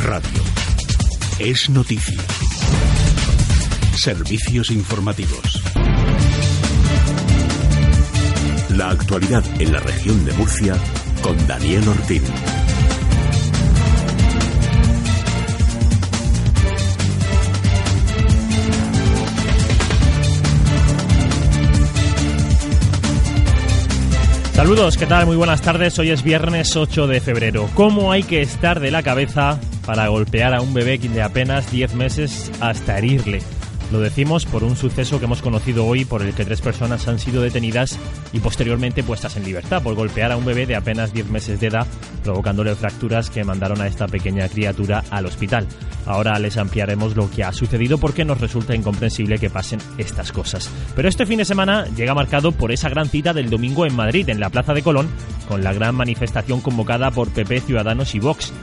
Radio. Es noticia. Servicios informativos. La actualidad en la región de Murcia con Daniel Ortín. Saludos, ¿qué tal? Muy buenas tardes. Hoy es viernes 8 de febrero. ¿Cómo hay que estar de la cabeza para golpear a un bebé de apenas 10 meses hasta herirle? Lo decimos por un suceso que hemos conocido hoy por el que tres personas han sido detenidas y posteriormente puestas en libertad por golpear a un bebé de apenas 10 meses de edad, provocándole fracturas que mandaron a esta pequeña criatura al hospital. Ahora les ampliaremos lo que ha sucedido porque nos resulta incomprensible que pasen estas cosas. Pero este fin de semana llega marcado por esa gran cita del domingo en Madrid, en la Plaza de Colón, con la gran manifestación convocada por PP, Ciudadanos y Vox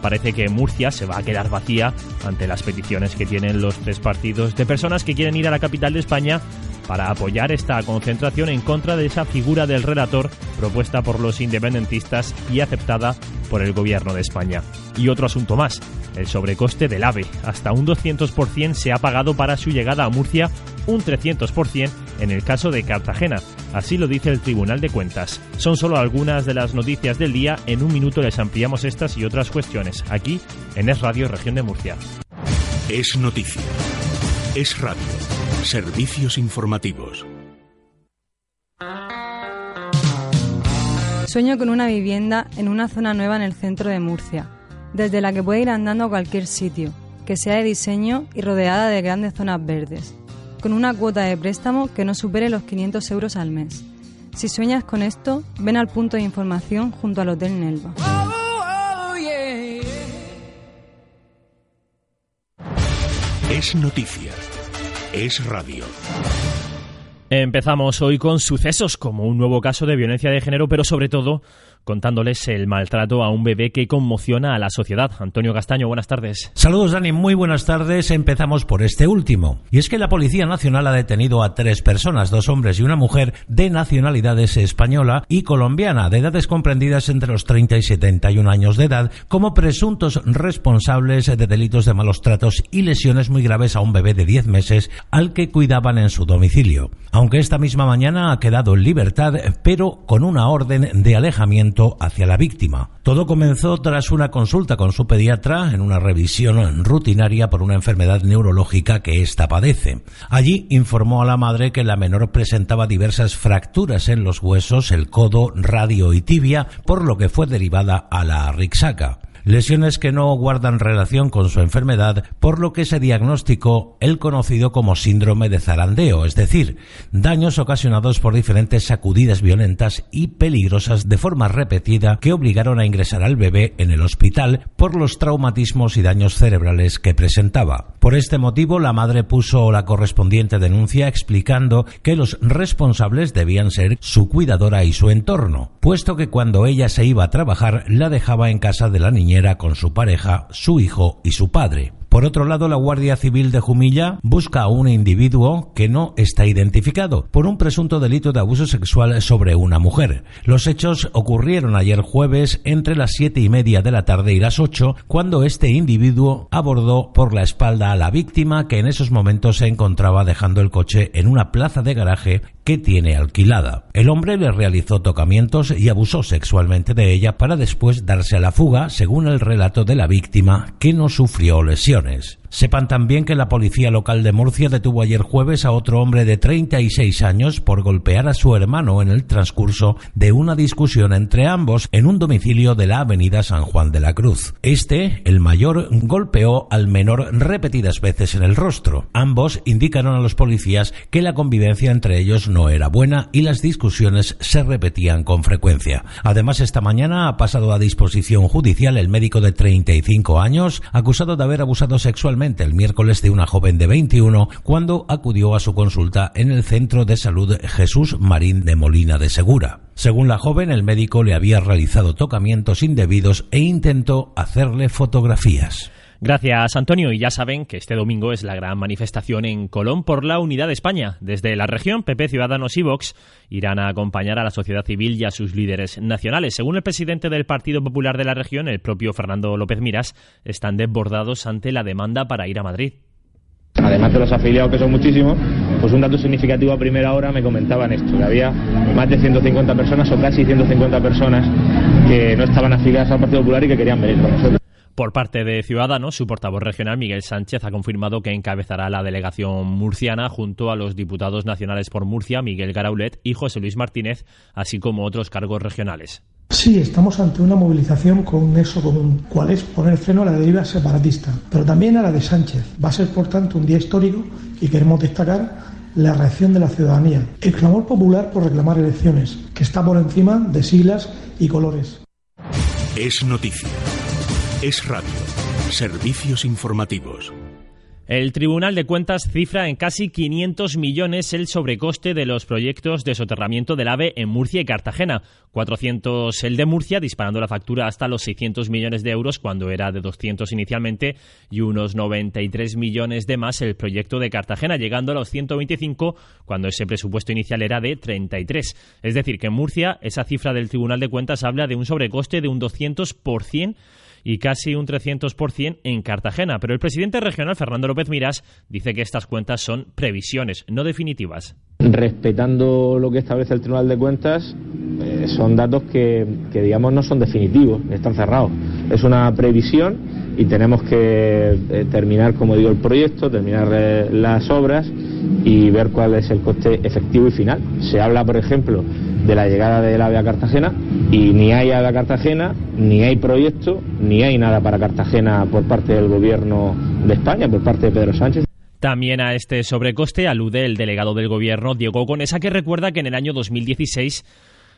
parece que Murcia se va a quedar vacía ante las peticiones que tienen los tres partidos de personas que quieren ir a la capital de España para apoyar esta concentración en contra de esa figura del relator propuesta por los independentistas y aceptada por el gobierno de España. Y otro asunto más, el sobrecoste del AVE. Hasta un 200% se ha pagado para su llegada a Murcia, un 300% en el caso de Cartagena. Así lo dice el Tribunal de Cuentas. Son solo algunas de las noticias del día. En un minuto les ampliamos estas y otras cuestiones aquí en Es Radio Región de Murcia. Es noticia. Es radio. Servicios informativos. Sueño con una vivienda en una zona nueva en el centro de Murcia, desde la que puede ir andando a cualquier sitio, que sea de diseño y rodeada de grandes zonas verdes, con una cuota de préstamo que no supere los 500 euros al mes. Si sueñas con esto, ven al punto de información junto al Hotel Nelva. Es noticia. Es radio. Empezamos hoy con sucesos como un nuevo caso de violencia de género, pero sobre todo contándoles el maltrato a un bebé que conmociona a la sociedad. Antonio Castaño, buenas tardes. Saludos, Dani. Muy buenas tardes. Empezamos por este último. Y es que la Policía Nacional ha detenido a tres personas, dos hombres y una mujer, de nacionalidades española y colombiana, de edades comprendidas entre los 30 y 71 años de edad, como presuntos responsables de delitos de malos tratos y lesiones muy graves a un bebé de 10 meses al que cuidaban en su domicilio. Aunque esta misma mañana ha quedado en libertad, pero con una orden de alejamiento hacia la víctima. Todo comenzó tras una consulta con su pediatra en una revisión rutinaria por una enfermedad neurológica que ésta padece. Allí informó a la madre que la menor presentaba diversas fracturas en los huesos, el codo, radio y tibia, por lo que fue derivada a la Rixaca lesiones que no guardan relación con su enfermedad, por lo que se diagnosticó el conocido como síndrome de zarandeo, es decir, daños ocasionados por diferentes sacudidas violentas y peligrosas de forma repetida que obligaron a ingresar al bebé en el hospital por los traumatismos y daños cerebrales que presentaba. Por este motivo, la madre puso la correspondiente denuncia explicando que los responsables debían ser su cuidadora y su entorno, puesto que cuando ella se iba a trabajar la dejaba en casa de la niñera con su pareja, su hijo y su padre. Por otro lado, la Guardia Civil de Jumilla busca a un individuo que no está identificado por un presunto delito de abuso sexual sobre una mujer. Los hechos ocurrieron ayer jueves entre las siete y media de la tarde y las ocho, cuando este individuo abordó por la espalda a la víctima que en esos momentos se encontraba dejando el coche en una plaza de garaje que tiene alquilada. El hombre le realizó tocamientos y abusó sexualmente de ella para después darse a la fuga, según el relato de la víctima, que no sufrió lesiones. Agresiones. Sepan también que la policía local de Murcia detuvo ayer jueves a otro hombre de 36 años por golpear a su hermano en el transcurso de una discusión entre ambos en un domicilio de la avenida San Juan de la Cruz. Este, el mayor, golpeó al menor repetidas veces en el rostro. Ambos indicaron a los policías que la convivencia entre ellos no era buena y las discusiones se repetían con frecuencia. Además, esta mañana ha pasado a disposición judicial el médico de 35 años acusado de haber abusado sexualmente el miércoles de una joven de 21 cuando acudió a su consulta en el Centro de Salud Jesús Marín de Molina de Segura. Según la joven, el médico le había realizado tocamientos indebidos e intentó hacerle fotografías. Gracias, Antonio. Y ya saben que este domingo es la gran manifestación en Colón por la unidad de España. Desde la región, PP, Ciudadanos y Vox irán a acompañar a la sociedad civil y a sus líderes nacionales. Según el presidente del Partido Popular de la región, el propio Fernando López Miras, están desbordados ante la demanda para ir a Madrid. Además de los afiliados, que son muchísimos, pues un dato significativo a primera hora me comentaban esto, que había más de 150 personas o casi 150 personas que no estaban afiliadas al Partido Popular y que querían venir con nosotros. Por parte de Ciudadanos, su portavoz regional Miguel Sánchez ha confirmado que encabezará la delegación murciana junto a los diputados nacionales por Murcia, Miguel Garaulet y José Luis Martínez, así como otros cargos regionales. Sí, estamos ante una movilización con un nexo común, cuál es poner freno a la deriva separatista, pero también a la de Sánchez. Va a ser, por tanto, un día histórico y queremos destacar la reacción de la ciudadanía, el clamor popular por reclamar elecciones, que está por encima de siglas y colores. Es noticia. Es radio. Servicios informativos. El Tribunal de Cuentas cifra en casi 500 millones el sobrecoste de los proyectos de soterramiento del AVE en Murcia y Cartagena. 400 el de Murcia, disparando la factura hasta los 600 millones de euros cuando era de 200 inicialmente, y unos 93 millones de más el proyecto de Cartagena, llegando a los 125 cuando ese presupuesto inicial era de 33. Es decir, que en Murcia esa cifra del Tribunal de Cuentas habla de un sobrecoste de un 200% y casi un 300% en Cartagena. Pero el presidente regional, Fernando López Miras, dice que estas cuentas son previsiones, no definitivas. Respetando lo que establece el Tribunal de Cuentas, eh, son datos que, que, digamos, no son definitivos, están cerrados. Es una previsión y tenemos que eh, terminar, como digo, el proyecto, terminar eh, las obras y ver cuál es el coste efectivo y final. Se habla, por ejemplo, de la llegada del AVE a Cartagena y ni hay AVE a Cartagena, ni hay proyecto, ni hay nada para Cartagena por parte del gobierno de España, por parte de Pedro Sánchez. También a este sobrecoste alude el delegado del gobierno, Diego Conesa, que recuerda que en el año 2016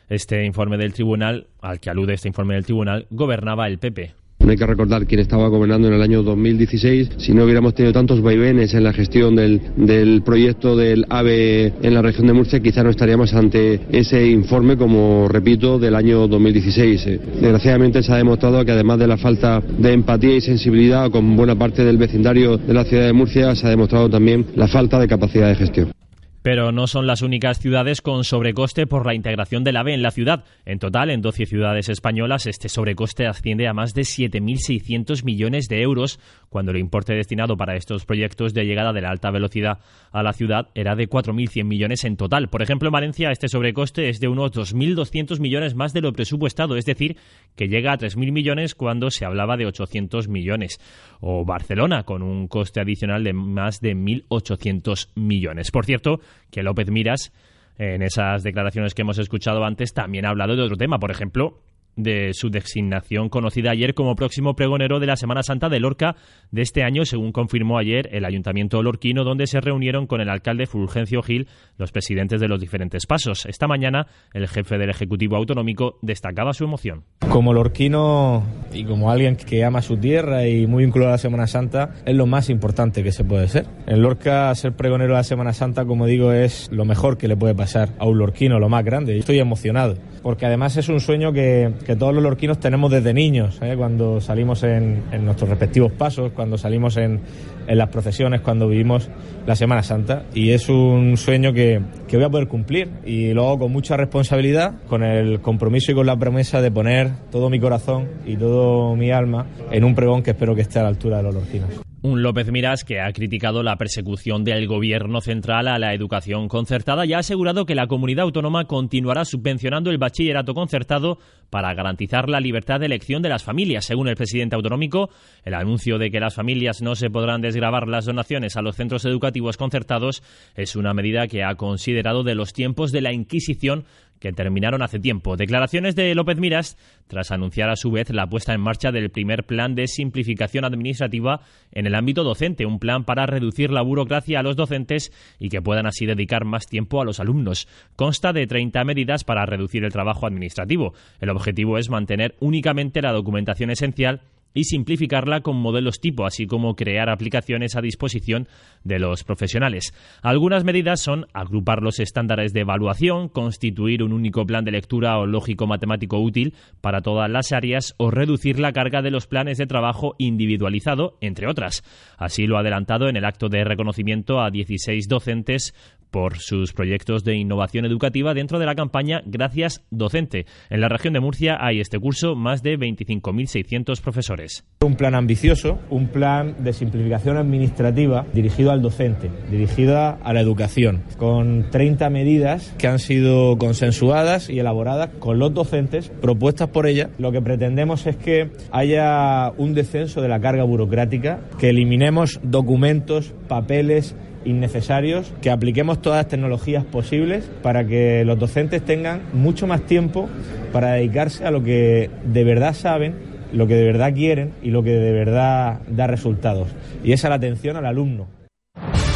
este informe del tribunal, al que alude este informe del tribunal, gobernaba el PP. No hay que recordar quién estaba gobernando en el año 2016. Si no hubiéramos tenido tantos vaivenes en la gestión del, del proyecto del AVE en la región de Murcia, quizá no estaríamos ante ese informe, como repito, del año 2016. Eh, desgraciadamente se ha demostrado que además de la falta de empatía y sensibilidad con buena parte del vecindario de la ciudad de Murcia, se ha demostrado también la falta de capacidad de gestión. Pero no son las únicas ciudades con sobrecoste por la integración del AVE en la ciudad. En total, en 12 ciudades españolas, este sobrecoste asciende a más de 7.600 millones de euros, cuando el importe destinado para estos proyectos de llegada de la alta velocidad a la ciudad era de 4.100 millones en total. Por ejemplo, en Valencia, este sobrecoste es de unos 2.200 millones más de lo presupuestado, es decir, que llega a 3.000 millones cuando se hablaba de 800 millones. O Barcelona, con un coste adicional de más de 1.800 millones. Por cierto, que López Miras, en esas declaraciones que hemos escuchado antes, también ha hablado de otro tema. Por ejemplo, de su designación conocida ayer como próximo pregonero de la Semana Santa de Lorca de este año, según confirmó ayer el Ayuntamiento lorquino, donde se reunieron con el alcalde Fulgencio Gil los presidentes de los diferentes pasos. Esta mañana, el jefe del Ejecutivo Autonómico destacaba su emoción. Como lorquino y como alguien que ama su tierra y muy vinculado a la Semana Santa, es lo más importante que se puede ser. En Lorca, ser pregonero de la Semana Santa, como digo, es lo mejor que le puede pasar a un lorquino, lo más grande. Estoy emocionado, porque además es un sueño que que todos los lorquinos tenemos desde niños, ¿eh? cuando salimos en, nuestros respectivos pasos, cuando salimos en, las procesiones, cuando vivimos la Semana Santa. Y es un sueño que, que voy a poder cumplir y luego con mucha responsabilidad, con el compromiso y con la promesa de poner todo mi corazón y todo mi alma en un pregón que espero que esté a la altura de los lorquinos. Un López Miras que ha criticado la persecución del gobierno central a la educación concertada y ha asegurado que la comunidad autónoma continuará subvencionando el bachillerato concertado para garantizar la libertad de elección de las familias. Según el presidente autonómico, el anuncio de que las familias no se podrán desgravar las donaciones a los centros educativos concertados es una medida que ha considerado de los tiempos de la Inquisición que terminaron hace tiempo. Declaraciones de López Miras tras anunciar a su vez la puesta en marcha del primer plan de simplificación administrativa en el ámbito docente, un plan para reducir la burocracia a los docentes y que puedan así dedicar más tiempo a los alumnos. Consta de 30 medidas para reducir el trabajo administrativo. El objetivo es mantener únicamente la documentación esencial y simplificarla con modelos tipo, así como crear aplicaciones a disposición de los profesionales. Algunas medidas son agrupar los estándares de evaluación, constituir un único plan de lectura o lógico matemático útil para todas las áreas o reducir la carga de los planes de trabajo individualizado, entre otras. Así lo ha adelantado en el acto de reconocimiento a 16 docentes por sus proyectos de innovación educativa dentro de la campaña Gracias Docente. En la región de Murcia hay este curso más de 25.600 profesores. Un plan ambicioso, un plan de simplificación administrativa dirigido al docente, dirigido a la educación, con 30 medidas que han sido consensuadas y elaboradas con los docentes, propuestas por ella. Lo que pretendemos es que haya un descenso de la carga burocrática, que eliminemos documentos, papeles, innecesarios, que apliquemos todas las tecnologías posibles para que los docentes tengan mucho más tiempo para dedicarse a lo que de verdad saben, lo que de verdad quieren y lo que de verdad da resultados. Y esa es la atención al alumno.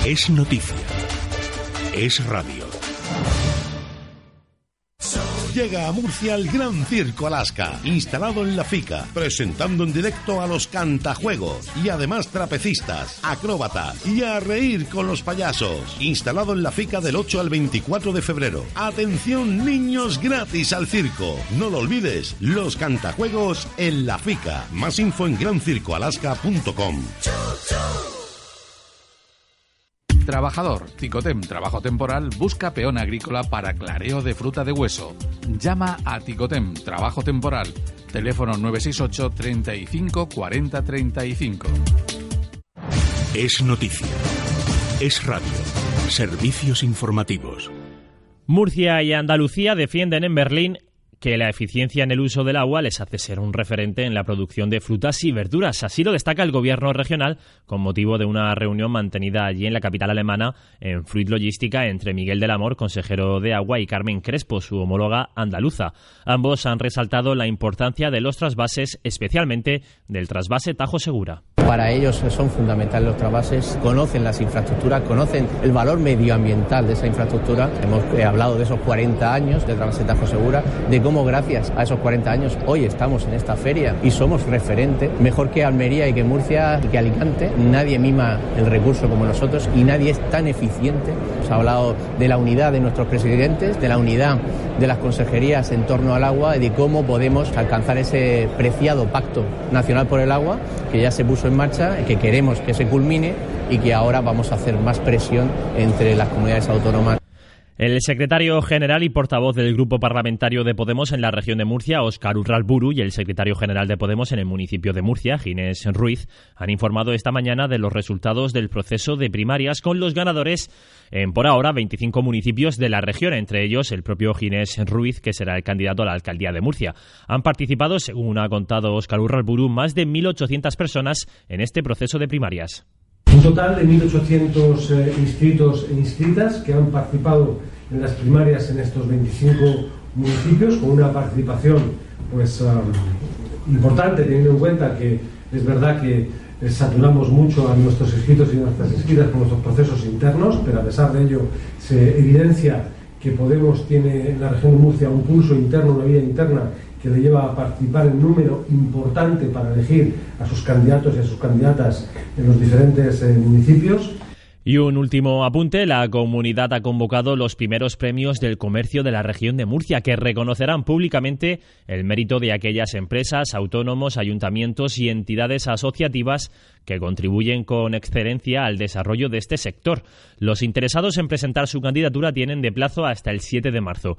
Es noticia. Es radio. Llega a Murcia el Gran Circo Alaska, instalado en la FICA, presentando en directo a los cantajuegos y además trapecistas, acróbatas y a reír con los payasos. Instalado en la FICA del 8 al 24 de febrero. Atención niños gratis al circo. No lo olvides, los cantajuegos en la FICA. Más info en grancircoalaska.com. Trabajador, Ticotem Trabajo Temporal busca peón agrícola para clareo de fruta de hueso. Llama a Ticotem Trabajo Temporal. Teléfono 968 35 40 35. Es noticia. Es radio. Servicios informativos. Murcia y Andalucía defienden en Berlín que la eficiencia en el uso del agua les hace ser un referente en la producción de frutas y verduras. Así lo destaca el gobierno regional con motivo de una reunión mantenida allí en la capital alemana en Fruit Logística entre Miguel del Amor, consejero de agua, y Carmen Crespo, su homóloga andaluza. Ambos han resaltado la importancia de los trasvases, especialmente del trasvase Tajo Segura. Para ellos son fundamentales los trasvases, conocen las infraestructuras, conocen el valor medioambiental de esa infraestructura. Hemos hablado de esos 40 años de trasvase Tajo Segura, de cómo gracias a esos 40 años hoy estamos en esta feria y somos referente, mejor que Almería y que Murcia y que Alicante. Nadie mima el recurso como nosotros y nadie es tan eficiente. Hemos hablado de la unidad de nuestros presidentes, de la unidad de las consejerías en torno al agua y de cómo podemos alcanzar ese preciado pacto nacional por el agua que ya se puso marcha, que queremos que se culmine y que ahora vamos a hacer más presión entre las comunidades autónomas. El secretario general y portavoz del Grupo Parlamentario de Podemos en la región de Murcia, Óscar Urralburu, y el secretario general de Podemos en el municipio de Murcia, Ginés Ruiz, han informado esta mañana de los resultados del proceso de primarias con los ganadores en por ahora 25 municipios de la región, entre ellos el propio Ginés Ruiz, que será el candidato a la alcaldía de Murcia. Han participado, según ha contado Óscar Urralburu, más de 1.800 personas en este proceso de primarias. Un total de 1.800 eh, inscritos e inscritas que han participado en las primarias en estos 25 municipios con una participación pues importante teniendo en cuenta que es verdad que eh, saturamos mucho a nuestros inscritos y nuestras inscritas con nuestros procesos internos, pero a pesar de ello se evidencia que Podemos tiene en la región de Murcia un pulso interno, una vía interna que le lleva a participar en número importante para elegir a sus candidatos y a sus candidatas en los diferentes eh, municipios. Y un último apunte, la comunidad ha convocado los primeros premios del comercio de la región de Murcia, que reconocerán públicamente el mérito de aquellas empresas, autónomos, ayuntamientos y entidades asociativas que contribuyen con excelencia al desarrollo de este sector. Los interesados en presentar su candidatura tienen de plazo hasta el 7 de marzo.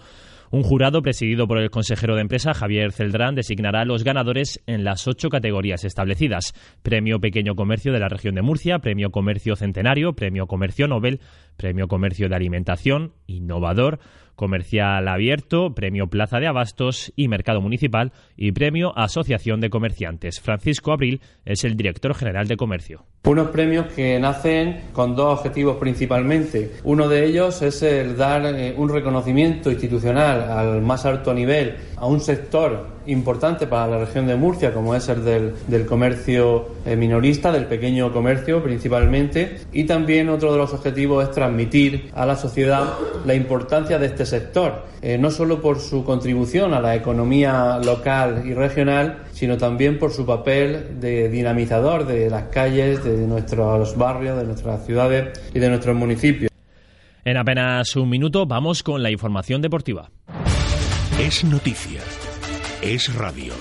Un jurado presidido por el consejero de empresa Javier Celdrán designará a los ganadores en las ocho categorías establecidas. Premio Pequeño Comercio de la región de Murcia, Premio Comercio Centenario, Premio Comercio Nobel, Premio Comercio de Alimentación, Innovador, Comercial Abierto, Premio Plaza de Abastos y Mercado Municipal y Premio Asociación de Comerciantes. Francisco Abril es el director general de Comercio. Unos premios que nacen con dos objetivos principalmente. Uno de ellos es el dar eh, un reconocimiento institucional al más alto nivel a un sector importante para la región de Murcia, como es el del, comercio eh, minorista, del pequeño comercio principalmente. Y también otro de los objetivos es transmitir a la sociedad la importancia de este sector, eh, no solo por su contribución a la economía local y regional, sino también por su papel de dinamizador de las calles, de nuestros barrios, de nuestras ciudades y de nuestros municipios. En apenas un minuto vamos con la información deportiva. Es noticia. Es radio.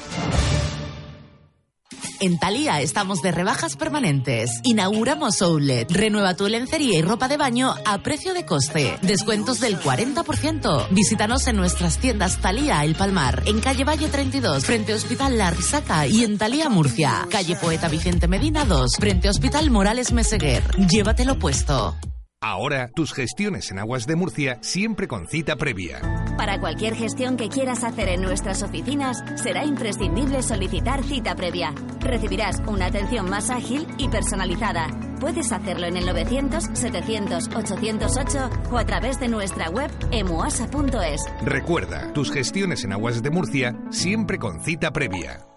En Thalía estamos de rebajas permanentes. Inauguramos Outlet. Renueva tu lencería y ropa de baño a precio de coste. Descuentos del 40%. Visítanos en nuestras tiendas Thalía El Palmar, en calle Valle 32, frente Hospital La Risaca y en Thalía Murcia, calle Poeta Vicente Medina 2, frente Hospital Morales Meseguer. Llévatelo puesto. Ahora, tus gestiones en Aguas de Murcia siempre con cita previa. Para cualquier gestión que quieras hacer en nuestras oficinas, será imprescindible solicitar cita previa. Recibirás una atención más ágil y personalizada. Puedes hacerlo en el 900-700-808 o a través de nuestra web emuasa.es. Recuerda, tus gestiones en Aguas de Murcia siempre con cita previa.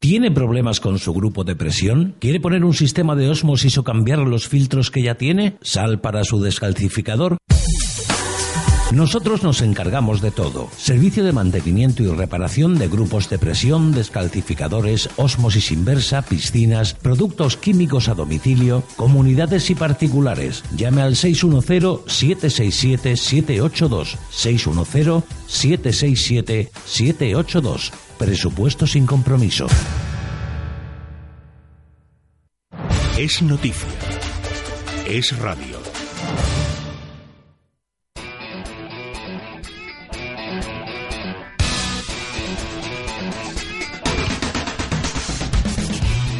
¿Tiene problemas con su grupo de presión? ¿Quiere poner un sistema de osmosis o cambiar los filtros que ya tiene? ¿Sal para su descalcificador? Nosotros nos encargamos de todo. Servicio de mantenimiento y reparación de grupos de presión, descalcificadores, osmosis inversa, piscinas, productos químicos a domicilio, comunidades y particulares. Llame al 610-767-782. 610-767-782. Presupuesto sin compromiso. Es noticia. Es radio.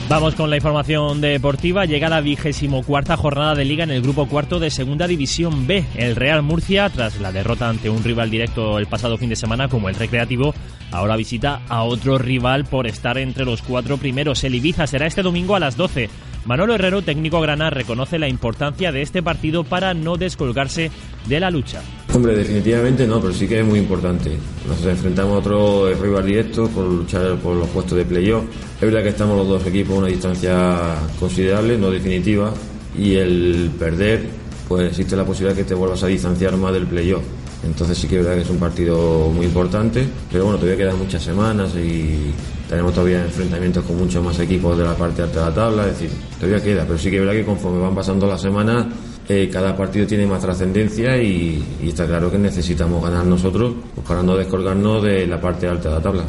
Vamos con la información deportiva. Llega la vigésimo cuarta jornada de liga en el grupo cuarto de Segunda División B. El Real Murcia, tras la derrota ante un rival directo el pasado fin de semana como el Recreativo, ahora visita a otro rival por estar entre los cuatro primeros. El Ibiza será este domingo a las 12. Manolo Herrero, técnico grana, reconoce la importancia de este partido para no descolgarse de la lucha. Definitivamente no, pero sí que es muy importante. Nos enfrentamos a otro rival directo por luchar por los puestos de playoff. Es verdad que estamos los dos equipos a una distancia considerable, no definitiva, y el perder, pues existe la posibilidad que te vuelvas a distanciar más del playoff. Entonces sí que es verdad que es un partido muy importante, pero bueno, todavía quedan muchas semanas y tenemos todavía enfrentamientos con muchos más equipos de la parte alta de la tabla, es decir, todavía queda, pero sí que es verdad que conforme van pasando las semanas, eh, cada partido tiene más trascendencia y, está claro que necesitamos ganar nosotros pues para no descolgarnos de la parte alta de la tabla.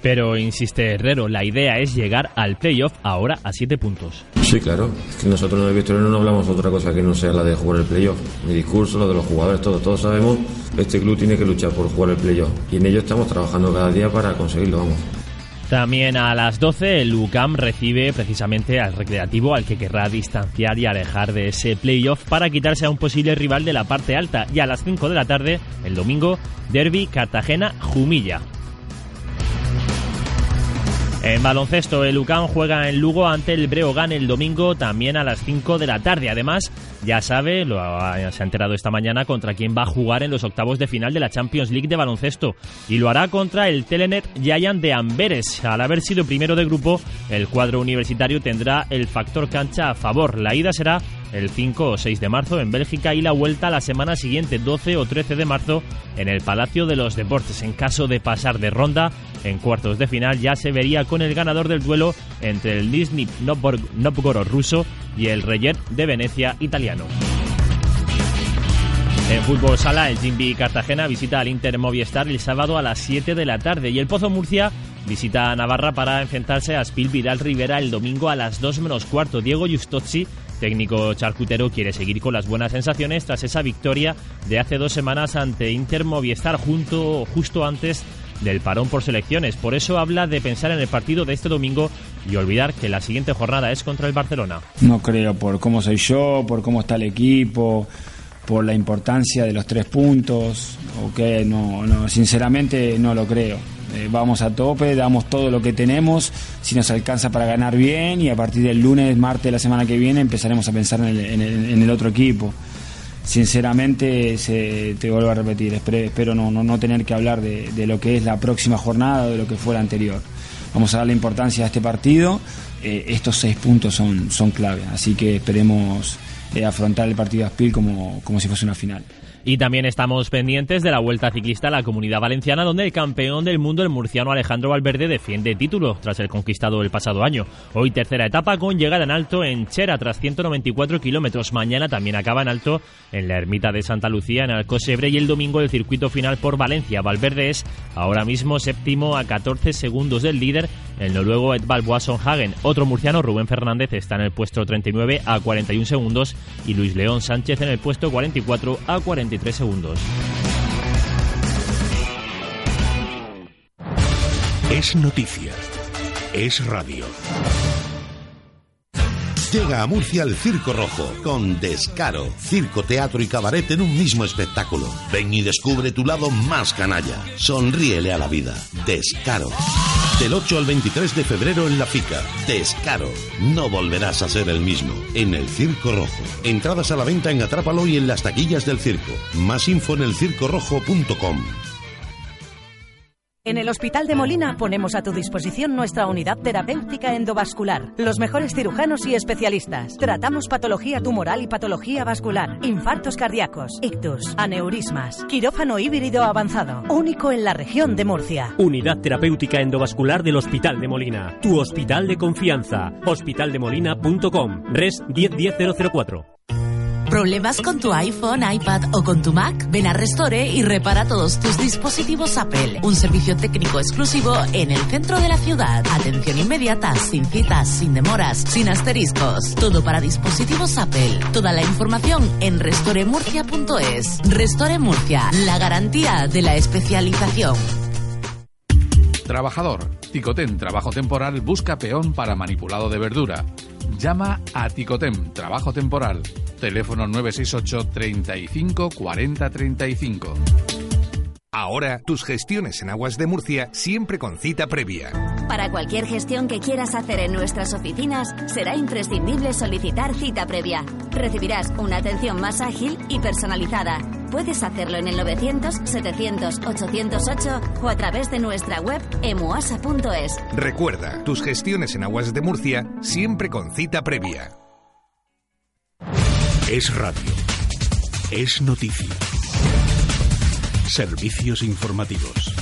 Pero insiste Herrero, la idea es llegar al playoff ahora a siete puntos. Sí, claro. Es que nosotros en el Victoriano no hablamos otra cosa que no sea la de jugar el playoff. Mi discurso, lo de los jugadores, todos, todos sabemos este club tiene que luchar por jugar el playoff. Y en ello estamos trabajando cada día para conseguirlo, vamos. También a las 12 el UCAM recibe precisamente al Recreativo al que querrá distanciar y alejar de ese playoff para quitarse a un posible rival de la parte alta. Y a las 5 de la tarde, el domingo, Derby Cartagena-Jumilla. En baloncesto, el UCAM juega en Lugo ante el Breogán el domingo también a las 5 de la tarde. Además, ya sabe, lo se ha enterado esta mañana contra quién va a jugar en los octavos de final de la Champions League de baloncesto. Y lo hará contra el Telenet Giant de Amberes. Al haber sido primero de grupo, el cuadro universitario tendrá el factor cancha a favor. La ida será el 5 o 6 de marzo en Bélgica y la vuelta la semana siguiente, 12 o 13 de marzo, en el Palacio de los Deportes. En caso de pasar de ronda, en cuartos de final ya se vería con el ganador del duelo entre el Nizhny Novgorod ruso y el Reyer de Venecia italiano. En fútbol sala, el Jimby Cartagena visita al Inter Movistar el sábado a las 7 de la tarde y el Pozo Murcia visita a Navarra para enfrentarse a Spil Vidal Rivera el domingo a las 2 menos cuarto. Diego Justozzi técnico charcutero quiere seguir con las buenas sensaciones tras esa victoria de hace dos semanas ante Inter Movistar junto, justo antes del parón por selecciones. Por eso habla de pensar en el partido de este domingo y olvidar que la siguiente jornada es contra el Barcelona. No creo por cómo soy yo, por cómo está el equipo, por la importancia de los tres puntos. Okay, no, no, sinceramente no lo creo. Eh, vamos a tope, damos todo lo que tenemos, si nos alcanza para ganar bien y a partir del lunes, martes de la semana que viene empezaremos a pensar en el, otro equipo. Sinceramente, se, te vuelvo a repetir, espero, no, no, tener que hablar de, de, lo que es la próxima jornada o de lo que fue la anterior. Vamos a darle importancia a este partido, eh, estos seis puntos son, son clave, así que esperemos eh, afrontar el partido a Spil como, como si fuese una final. Y también estamos pendientes de la Vuelta Ciclista a la Comunidad Valenciana, donde el campeón del mundo, el murciano Alejandro Valverde, defiende título tras el conquistado el pasado año. Hoy tercera etapa con llegada en alto en Chera tras 194 kilómetros. Mañana también acaba en alto en la ermita de Santa Lucía, en Alcosebre, y el domingo el circuito final por Valencia. Valverde es ahora mismo séptimo a 14 segundos del líder, el noruego Edvald Hagen. Otro murciano, Rubén Fernández, está en el puesto 39 a 41 segundos y Luis León Sánchez en el puesto 44 a 40 segundos. Es noticia. Es radio. Llega a Murcia el Circo Rojo con Descaro, circo, teatro y cabaret en un mismo espectáculo. Ven y descubre tu lado más canalla. Sonríele a la vida. Descaro. Del 8 al 23 de febrero en La Fica. Descaro. No volverás a ser el mismo. En el Circo Rojo. Entradas a la venta en Atrápalo y en las taquillas del circo. Más info en elcircorrojo.com. En el Hospital de Molina ponemos a tu disposición nuestra unidad terapéutica endovascular. Los mejores cirujanos y especialistas. Tratamos patología tumoral y patología vascular, infartos cardíacos, ictus, aneurismas, quirófano híbrido avanzado. Único en la región de Murcia. Unidad terapéutica endovascular del Hospital de Molina. Tu hospital de confianza. Hospitaldemolina.com. Res 110004. ¿Problemas con tu iPhone, iPad o con tu Mac? Ven a Restore y repara todos tus dispositivos Apple. Un servicio técnico exclusivo en el centro de la ciudad. Atención inmediata, sin citas, sin demoras, sin asteriscos. Todo para dispositivos Apple. Toda la información en restoremurcia.es. Restore Murcia, la garantía de la especialización. Trabajador. Ticoten Trabajo Temporal busca peón para manipulado de verdura. Llama a Ticotem Trabajo Temporal Teléfono 968 35 40 35. Ahora, tus gestiones en Aguas de Murcia siempre con cita previa. Para cualquier gestión que quieras hacer en nuestras oficinas, será imprescindible solicitar cita previa. Recibirás una atención más ágil y personalizada. Puedes hacerlo en el 900-700-808 o a través de nuestra web emuasa.es. Recuerda, tus gestiones en Aguas de Murcia siempre con cita previa. Es radio. Es noticia. Servicios informativos.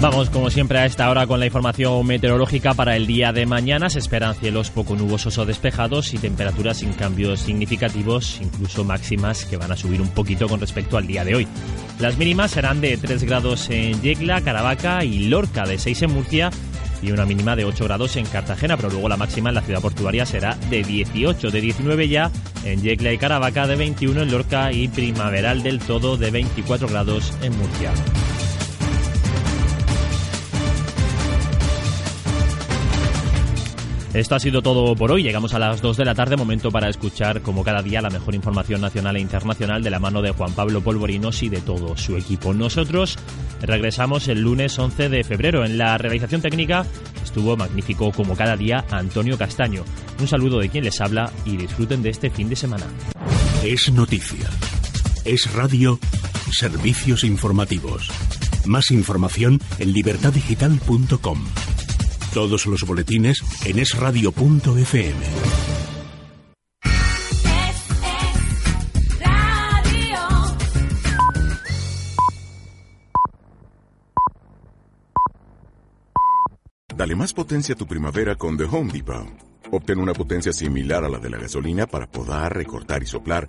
Vamos, como siempre, a esta hora con la información meteorológica para el día de mañana. Se esperan cielos poco nubosos o despejados y temperaturas sin cambios significativos, incluso máximas que van a subir un poquito con respecto al día de hoy. Las mínimas serán de 3 grados en Yecla, Caravaca y Lorca, de 6 en Murcia y una mínima de 8 grados en Cartagena, pero luego la máxima en la ciudad portuaria será de 18, de 19 ya en Yecla y Caravaca, de 21 en Lorca y primaveral del todo de 24 grados en Murcia. Esto ha sido todo por hoy. Llegamos a las 2 de la tarde, momento para escuchar, como cada día, la mejor información nacional e internacional de la mano de Juan Pablo Polvorinos y de todo su equipo. Nosotros regresamos el lunes 11 de febrero. En la realización técnica estuvo magnífico, como cada día, Antonio Castaño. Un saludo de quien les habla y disfruten de este fin de semana. Es noticia. Es radio. Servicios informativos. Más información en libertadigital.com. Todos los boletines en esradio.fm. Dale más potencia a tu primavera con The Home Depot. Obtén una potencia similar a la de la gasolina para podar, recortar y soplar